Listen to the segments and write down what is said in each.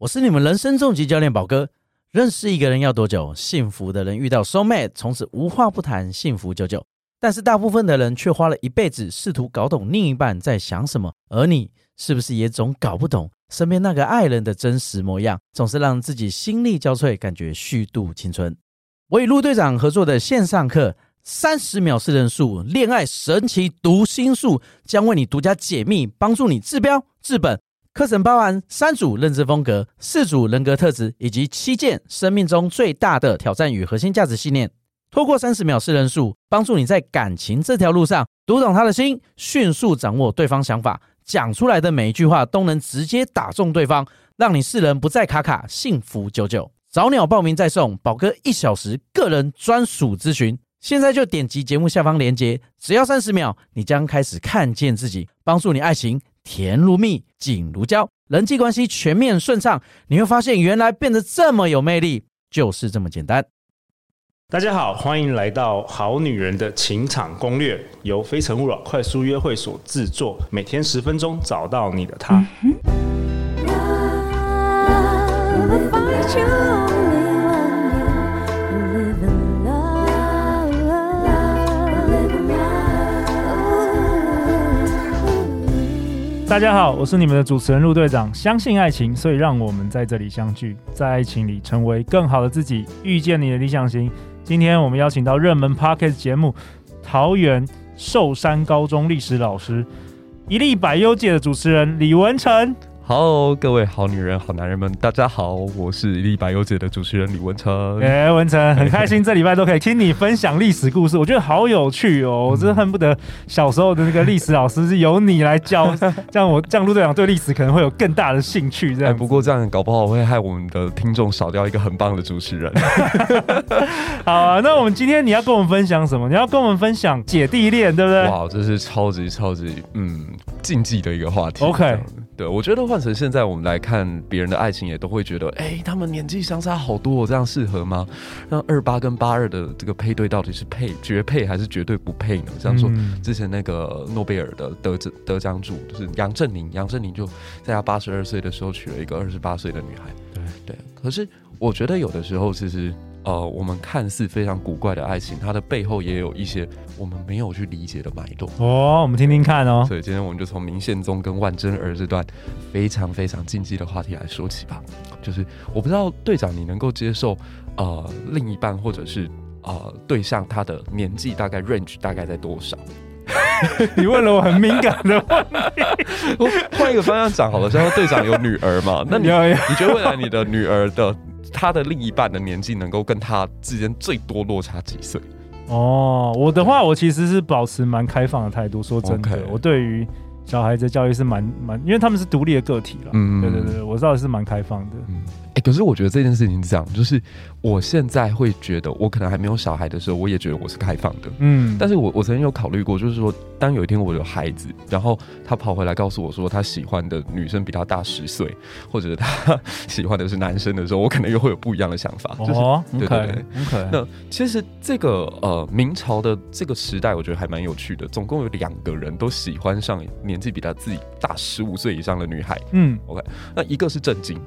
我是你们人生重疾教练宝哥。认识一个人要多久？幸福的人遇到 soul mate，从此无话不谈，幸福久久。但是大部分的人却花了一辈子试图搞懂另一半在想什么，而你是不是也总搞不懂身边那个爱人的真实模样？总是让自己心力交瘁，感觉虚度青春。我与陆队长合作的线上课《三十秒识人术恋爱神奇读心术》，将为你独家解密，帮助你治标治本。课程包含三组认知风格、四组人格特质以及七件生命中最大的挑战与核心价值信念。透过三十秒识人数，帮助你在感情这条路上读懂他的心，迅速掌握对方想法，讲出来的每一句话都能直接打中对方，让你识人不再卡卡，幸福久久。早鸟报名再送宝哥一小时个人专属咨询，现在就点击节目下方链接，只要三十秒，你将开始看见自己，帮助你爱情。甜如蜜，紧如胶，人际关系全面顺畅，你会发现原来变得这么有魅力，就是这么简单。大家好，欢迎来到《好女人的情场攻略》，由非诚勿扰快速约会所制作，每天十分钟，找到你的他。大家好，我是你们的主持人陆队长。相信爱情，所以让我们在这里相聚，在爱情里成为更好的自己，遇见你的理想型。今天我们邀请到热门 Pocket 节目桃园寿山高中历史老师，一粒百优界的主持人李文成。Hello，各位好女人、好男人们，大家好，我是一历百优姐的主持人李文成。哎，文成，很开心这礼拜都可以听你分享历史故事，我觉得好有趣哦，我真的恨不得小时候的那个历史老师是由你来教，这样我这样陆队长对历史可能会有更大的兴趣。这样，不过这样搞不好会害我们的听众少掉一个很棒的主持人。好啊，那我们今天你要跟我们分享什么？你要跟我们分享姐弟恋，对不对？哇，这是超级超级嗯禁忌的一个话题。OK。对，我觉得换成现在我们来看别人的爱情，也都会觉得，哎，他们年纪相差好多，我这样适合吗？那二八跟八二的这个配对到底是配绝配还是绝对不配呢？像说之前那个诺贝尔的得得得奖主就是杨振宁，杨振宁就在他八十二岁的时候娶了一个二十八岁的女孩。对对，可是我觉得有的时候其实。呃，我们看似非常古怪的爱情，它的背后也有一些我们没有去理解的脉动哦。我们听听看哦。所以今天我们就从明宪宗跟万贞儿这段非常非常禁忌的话题来说起吧。就是我不知道队长你能够接受呃另一半或者是呃对象他的年纪大概 range 大概在多少？你问了我很敏感的问题。我换一个方向讲好了，像队长有女儿嘛？那你你觉得未来你的女儿的？他的另一半的年纪能够跟他之间最多落差几岁？哦，我的话，我其实是保持蛮开放的态度。说真的.我对于小孩子的教育是蛮蛮，因为他们是独立的个体了。嗯，对对对，我知道是蛮开放的。嗯。哎、欸，可是我觉得这件事情是这样，就是我现在会觉得，我可能还没有小孩的时候，我也觉得我是开放的，嗯。但是我我曾经有考虑过，就是说，当有一天我有孩子，然后他跑回来告诉我说他喜欢的女生比他大十岁，或者他 喜欢的是男生的时候，我可能又会有不一样的想法。就是、哦，对对对。那其实这个呃明朝的这个时代，我觉得还蛮有趣的。总共有两个人都喜欢上年纪比他自己大十五岁以上的女孩。嗯，OK。那一个是郑经。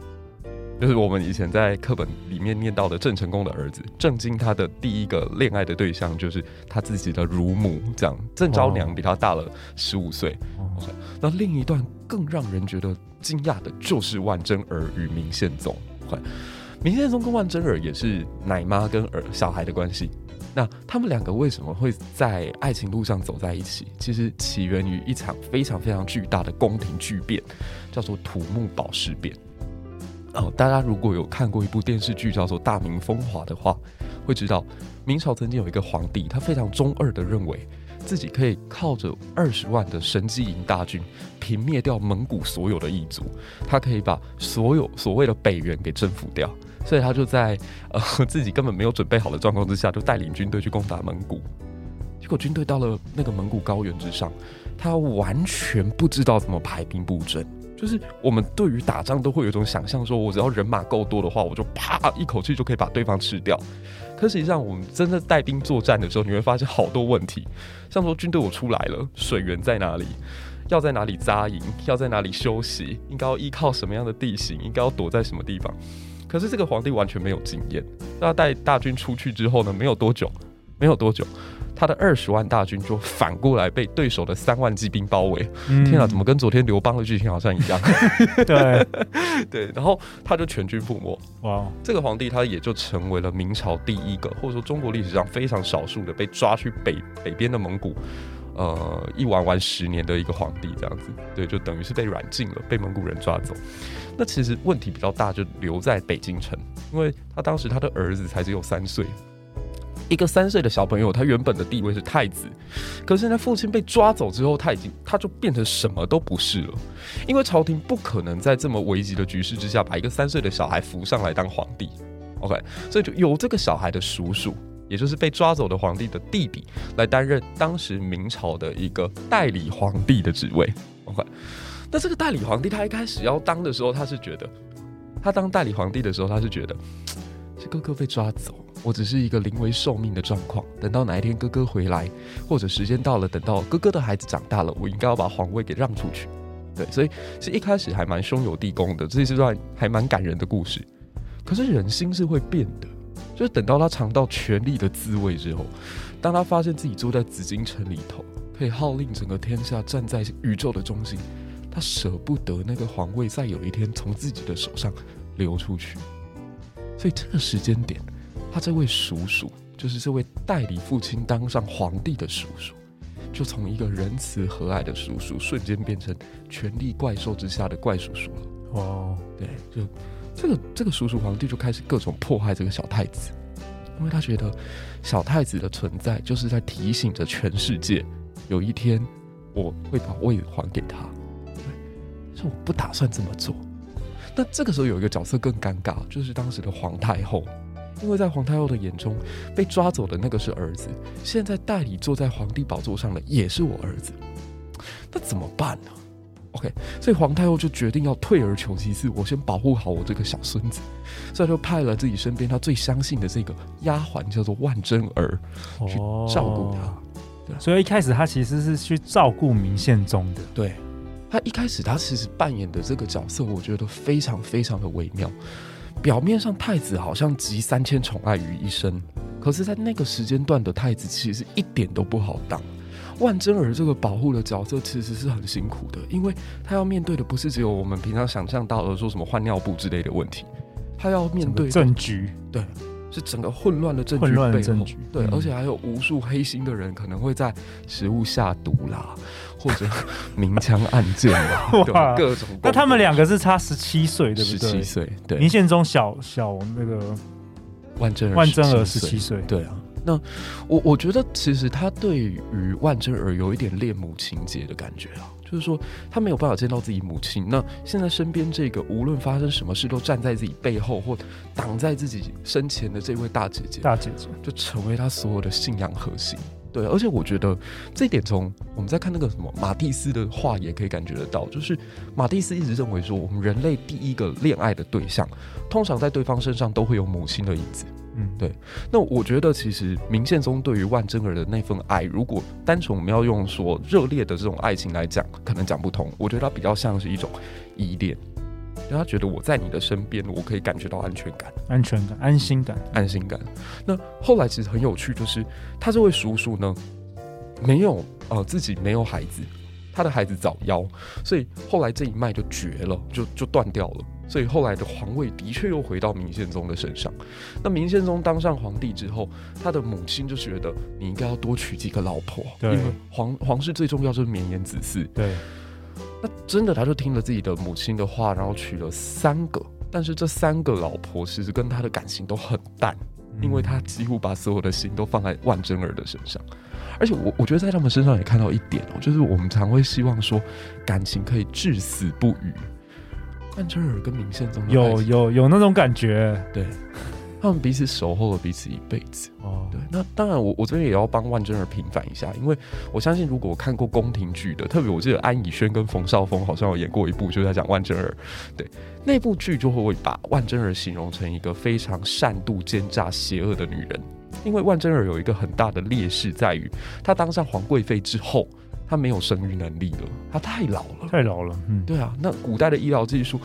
就是我们以前在课本里面念到的郑成功的儿子郑经，他的第一个恋爱的对象就是他自己的乳母，这样郑昭娘比他大了十五岁。Oh. 那另一段更让人觉得惊讶的就是万贞儿与明宪宗。Okay. 明宪宗跟万贞儿也是奶妈跟儿小孩的关系。那他们两个为什么会在爱情路上走在一起？其实起源于一场非常非常巨大的宫廷巨变，叫做土木堡事变。哦，大家如果有看过一部电视剧叫做《大明风华》的话，会知道明朝曾经有一个皇帝，他非常中二的认为自己可以靠着二十万的神机营大军平灭掉蒙古所有的异族，他可以把所有所谓的北元给征服掉，所以他就在呃 自己根本没有准备好的状况之下，就带领军队去攻打蒙古。结果军队到了那个蒙古高原之上，他完全不知道怎么排兵布阵。就是我们对于打仗都会有一种想象，说我只要人马够多的话，我就啪一口气就可以把对方吃掉。可实际上，我们真的带兵作战的时候，你会发现好多问题，像说军队我出来了，水源在哪里？要在哪里扎营，要在哪里休息，应该要依靠什么样的地形，应该要躲在什么地方。可是这个皇帝完全没有经验，他带大军出去之后呢，没有多久，没有多久。他的二十万大军就反过来被对手的三万骑兵包围。嗯、天啊，怎么跟昨天刘邦的剧情好像一样？对 对，然后他就全军覆没。哇，这个皇帝他也就成为了明朝第一个，或者说中国历史上非常少数的被抓去北北边的蒙古，呃，一玩玩十年的一个皇帝，这样子。对，就等于是被软禁了，被蒙古人抓走。那其实问题比较大，就留在北京城，因为他当时他的儿子才只有三岁。一个三岁的小朋友，他原本的地位是太子，可是呢父亲被抓走之后，他已经他就变成什么都不是了，因为朝廷不可能在这么危急的局势之下，把一个三岁的小孩扶上来当皇帝。OK，所以就由这个小孩的叔叔，也就是被抓走的皇帝的弟弟，来担任当时明朝的一个代理皇帝的职位。OK，那这个代理皇帝他一开始要当的时候，他是觉得，他当代理皇帝的时候，他是觉得，这哥哥被抓走。我只是一个临危受命的状况，等到哪一天哥哥回来，或者时间到了，等到哥哥的孩子长大了，我应该要把皇位给让出去。对，所以其实一开始还蛮兄友弟恭的，这是段还蛮感人的故事。可是人心是会变的，就是等到他尝到权力的滋味之后，当他发现自己坐在紫禁城里头，可以号令整个天下，站在宇宙的中心，他舍不得那个皇位在有一天从自己的手上流出去。所以这个时间点。他这位叔叔，就是这位代理父亲当上皇帝的叔叔，就从一个仁慈和蔼的叔叔，瞬间变成权力怪兽之下的怪叔叔了。哦，对，就这个这个叔叔皇帝就开始各种迫害这个小太子，因为他觉得小太子的存在就是在提醒着全世界，有一天我会把位子还给他。对，但是我不打算这么做。那这个时候有一个角色更尴尬，就是当时的皇太后。因为在皇太后的眼中，被抓走的那个是儿子，现在代理坐在皇帝宝座上的也是我儿子，那怎么办呢？OK，所以皇太后就决定要退而求其次，我先保护好我这个小孙子，所以就派了自己身边他最相信的这个丫鬟，叫做万贞儿，去照顾他。对，所以一开始他其实是去照顾明宪宗的。对，他一开始他其实扮演的这个角色，我觉得非常非常的微妙。表面上太子好像集三千宠爱于一身，可是，在那个时间段的太子其实一点都不好当。万贞儿这个保护的角色其实是很辛苦的，因为他要面对的不是只有我们平常想象到的说什么换尿布之类的问题，他要面对政局，对。是整个混乱的证据背后，对，嗯、而且还有无数黑心的人可能会在食物下毒啦，或者明枪暗箭啦，对各种。那他们两个是差十七岁，对不对？十七岁，对。明宪宗小小那个万万正儿十七岁，对啊。那我我觉得其实他对于万贞儿有一点恋母情节的感觉啊。就是说，他没有办法见到自己母亲。那现在身边这个，无论发生什么事都站在自己背后或挡在自己身前的这位大姐姐，大姐姐就成为他所有的信仰核心。对，而且我觉得这一点，从我们在看那个什么马蒂斯的话也可以感觉得到。就是马蒂斯一直认为说，我们人类第一个恋爱的对象，通常在对方身上都会有母亲的影子。嗯，对。那我觉得，其实明宪宗对于万贞儿的那份爱，如果单纯我们要用说热烈的这种爱情来讲，可能讲不通。我觉得他比较像是一种依恋，因为他觉得我在你的身边，我可以感觉到安全感、安全感、安心感、安心感。那后来其实很有趣，就是他这位叔叔呢，没有呃自己没有孩子，他的孩子早夭，所以后来这一脉就绝了，就就断掉了。所以后来的皇位的确又回到明宪宗的身上。那明宪宗当上皇帝之后，他的母亲就觉得你应该要多娶几个老婆，因为皇皇室最重要就是绵延子嗣。对，那真的他就听了自己的母亲的话，然后娶了三个。但是这三个老婆其实跟他的感情都很淡，嗯、因为他几乎把所有的心都放在万贞儿的身上。而且我我觉得在他们身上也看到一点哦，就是我们常会希望说感情可以至死不渝。万贞儿跟明宪宗有有有那种感觉，对，他们彼此守候了彼此一辈子。哦，对，那当然我，我我这边也要帮万贞儿平反一下，因为我相信，如果我看过宫廷剧的，特别我记得安以轩跟冯绍峰好像有演过一部，就是在讲万贞儿。对，那部剧就会把万贞儿形容成一个非常善妒、奸诈、邪恶的女人。因为万贞儿有一个很大的劣势，在于她当上皇贵妃之后。他没有生育能力了，他太老了，太老了。嗯，对啊。那古代的医疗技术，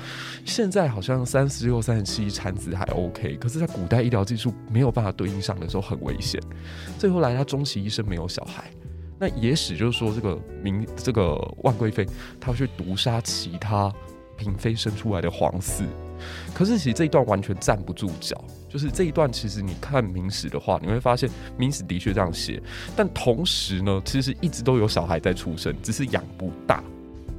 现在好像三十六、三十七产子还 OK，可是，在古代医疗技术没有办法对应上的时候，很危险。最后来，他终其一生没有小孩。那野史就是说，这个明这个万贵妃，她去毒杀其他嫔妃生出来的皇嗣。可是其实这一段完全站不住脚，就是这一段其实你看明史的话，你会发现明史的确这样写，但同时呢，其实一直都有小孩在出生，只是养不大。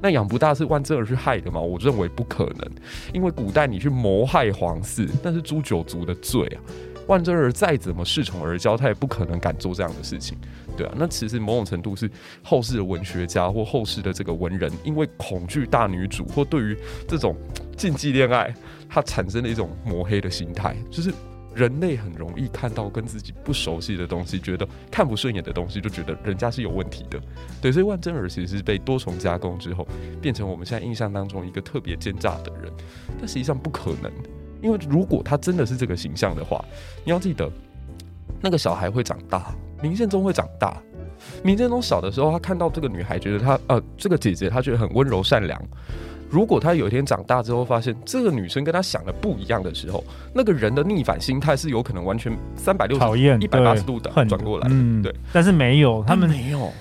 那养不大是万贞儿去害的吗？我认为不可能，因为古代你去谋害皇室，那是诛九族的罪啊。万贞儿再怎么恃宠而骄，他也不可能敢做这样的事情，对啊。那其实某种程度是后世的文学家或后世的这个文人，因为恐惧大女主或对于这种禁忌恋爱，他产生了一种抹黑的心态，就是人类很容易看到跟自己不熟悉的东西，觉得看不顺眼的东西，就觉得人家是有问题的，对。所以万贞儿其实是被多重加工之后，变成我们现在印象当中一个特别奸诈的人，但实际上不可能。因为如果他真的是这个形象的话，你要记得，那个小孩会长大，明宪宗会长大。明宪宗小的时候，他看到这个女孩，觉得她呃这个姐姐，他觉得很温柔善良。如果他有一天长大之后，发现这个女生跟他想的不一样的时候，那个人的逆反心态是有可能完全三百六十讨厌一百八十度的转过来。嗯，对。但是没有，他们没有，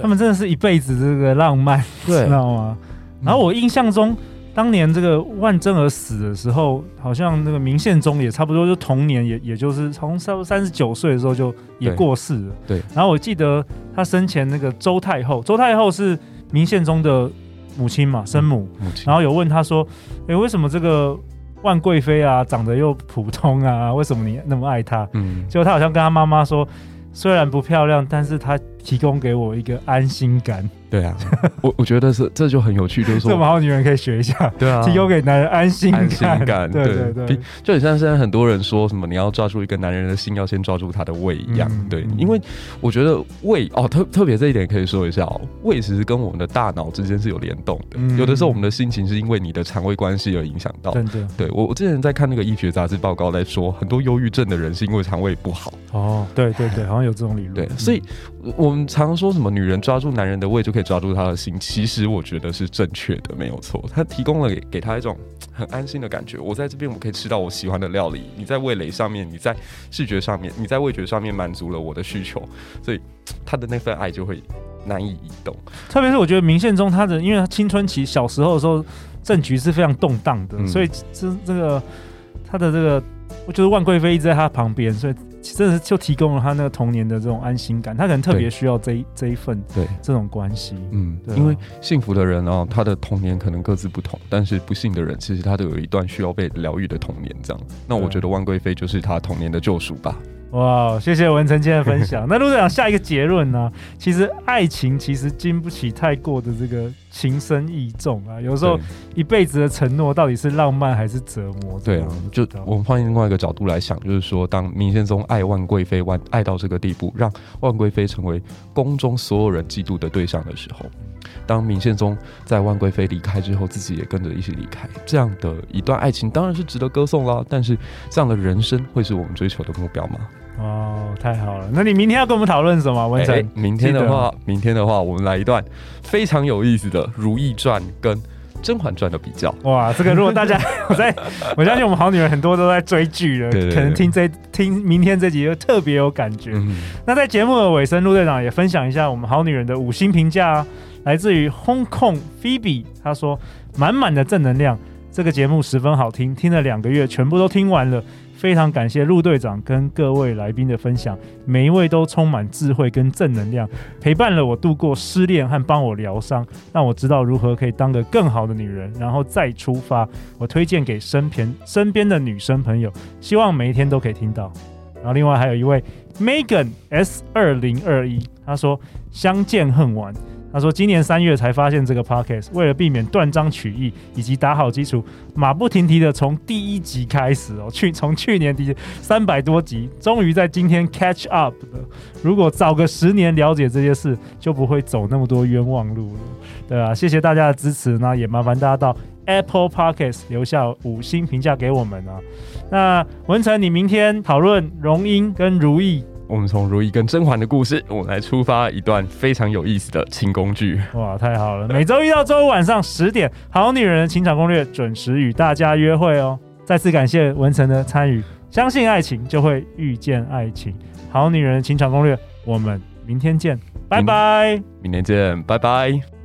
他们真的是一辈子这个浪漫，对 知道吗？然后我印象中。当年这个万贞儿死的时候，好像那个明宪宗也差不多就同年，也也就是从差不多三十九岁的时候就也过世了。对。然后我记得他生前那个周太后，周太后是明宪宗的母亲嘛，生母。母亲。然后有问他说：“哎，为什么这个万贵妃啊，长得又普通啊？为什么你那么爱她？”嗯。结果他好像跟他妈妈说：“虽然不漂亮，但是她提供给我一个安心感。”对啊，我我觉得是这就很有趣，就是说，这么好女人可以学一下，对啊，提供给男人安心感，安心感，对对。对，对，就很像现在很多人说什么，你要抓住一个男人的心，要先抓住他的胃一样，嗯、对，因为我觉得胃哦，特特别这一点可以说一下哦，胃其实跟我们的大脑之间是有联动的，嗯、有的时候我们的心情是因为你的肠胃关系而影响到，真的，对我我之前在看那个医学杂志报告来说，很多忧郁症的人是因为肠胃不好，哦，对对对，好像有这种理论，对，所以我们常说什么女人抓住男人的胃就可以抓住他的心。其实我觉得是正确的，没有错。他提供了给给他一种很安心的感觉。我在这边，我可以吃到我喜欢的料理。你在味蕾上面，你在视觉上面，你在味觉上面满足了我的需求，所以他的那份爱就会难以移动。特别是我觉得明宪宗他的，因为他青春期小时候的时候，政局是非常动荡的，嗯、所以这这个他的这个，我觉得万贵妃一直在他旁边，所以。真的是就提供了他那个童年的这种安心感，他可能特别需要这一这一份对这种关系，嗯，对啊、因为幸福的人哦，他的童年可能各自不同，但是不幸的人其实他都有一段需要被疗愈的童年，这样。那我觉得万贵妃就是他童年的救赎吧。哇，谢谢文成今天的分享。那陆队长下一个结论呢？其实爱情其实经不起太过的这个情深意重啊。有时候一辈子的承诺到底是浪漫还是折磨？对啊，就我们换另外一个角度来想，就是说，当明宪宗爱万贵妃，万爱到这个地步，让万贵妃成为宫中所有人嫉妒的对象的时候，当明宪宗在万贵妃离开之后，自己也跟着一起离开，这样的一段爱情当然是值得歌颂啦。但是这样的人生会是我们追求的目标吗？哦，太好了！那你明天要跟我们讨论什么？文成、欸，明天的话，明天的话，我们来一段非常有意思的《如懿传》跟《甄嬛传》的比较。哇，这个如果大家 我在，我相信我们好女人很多都在追剧了，对对对，可能听这听明天这集就特别有感觉。嗯、那在节目的尾声，陆队长也分享一下我们好女人的五星评价啊，来自于 Hong Kong Phoebe，他说满满的正能量，这个节目十分好听，听了两个月，全部都听完了。非常感谢陆队长跟各位来宾的分享，每一位都充满智慧跟正能量，陪伴了我度过失恋和帮我疗伤，让我知道如何可以当个更好的女人，然后再出发。我推荐给身边身边的女生朋友，希望每一天都可以听到。然后另外还有一位 Megan S 二零二一，他说相见恨晚。他说：“今年三月才发现这个 podcast，为了避免断章取义以及打好基础，马不停蹄的从第一集开始哦，去从去年第三百多集，终于在今天 catch up 了。如果早个十年了解这些事，就不会走那么多冤枉路了。对啊，谢谢大家的支持，那也麻烦大家到 Apple Podcast 留下五星评价给我们啊。那文成，你明天讨论容英跟如意。”我们从如懿跟甄嬛的故事，我们来出发一段非常有意思的清宫剧。哇，太好了！每周一到周五晚上十点，《好女人的情场攻略》准时与大家约会哦。再次感谢文成的参与，相信爱情就会遇见爱情，《好女人的情场攻略》，我们明天见，拜拜。明天见，拜拜。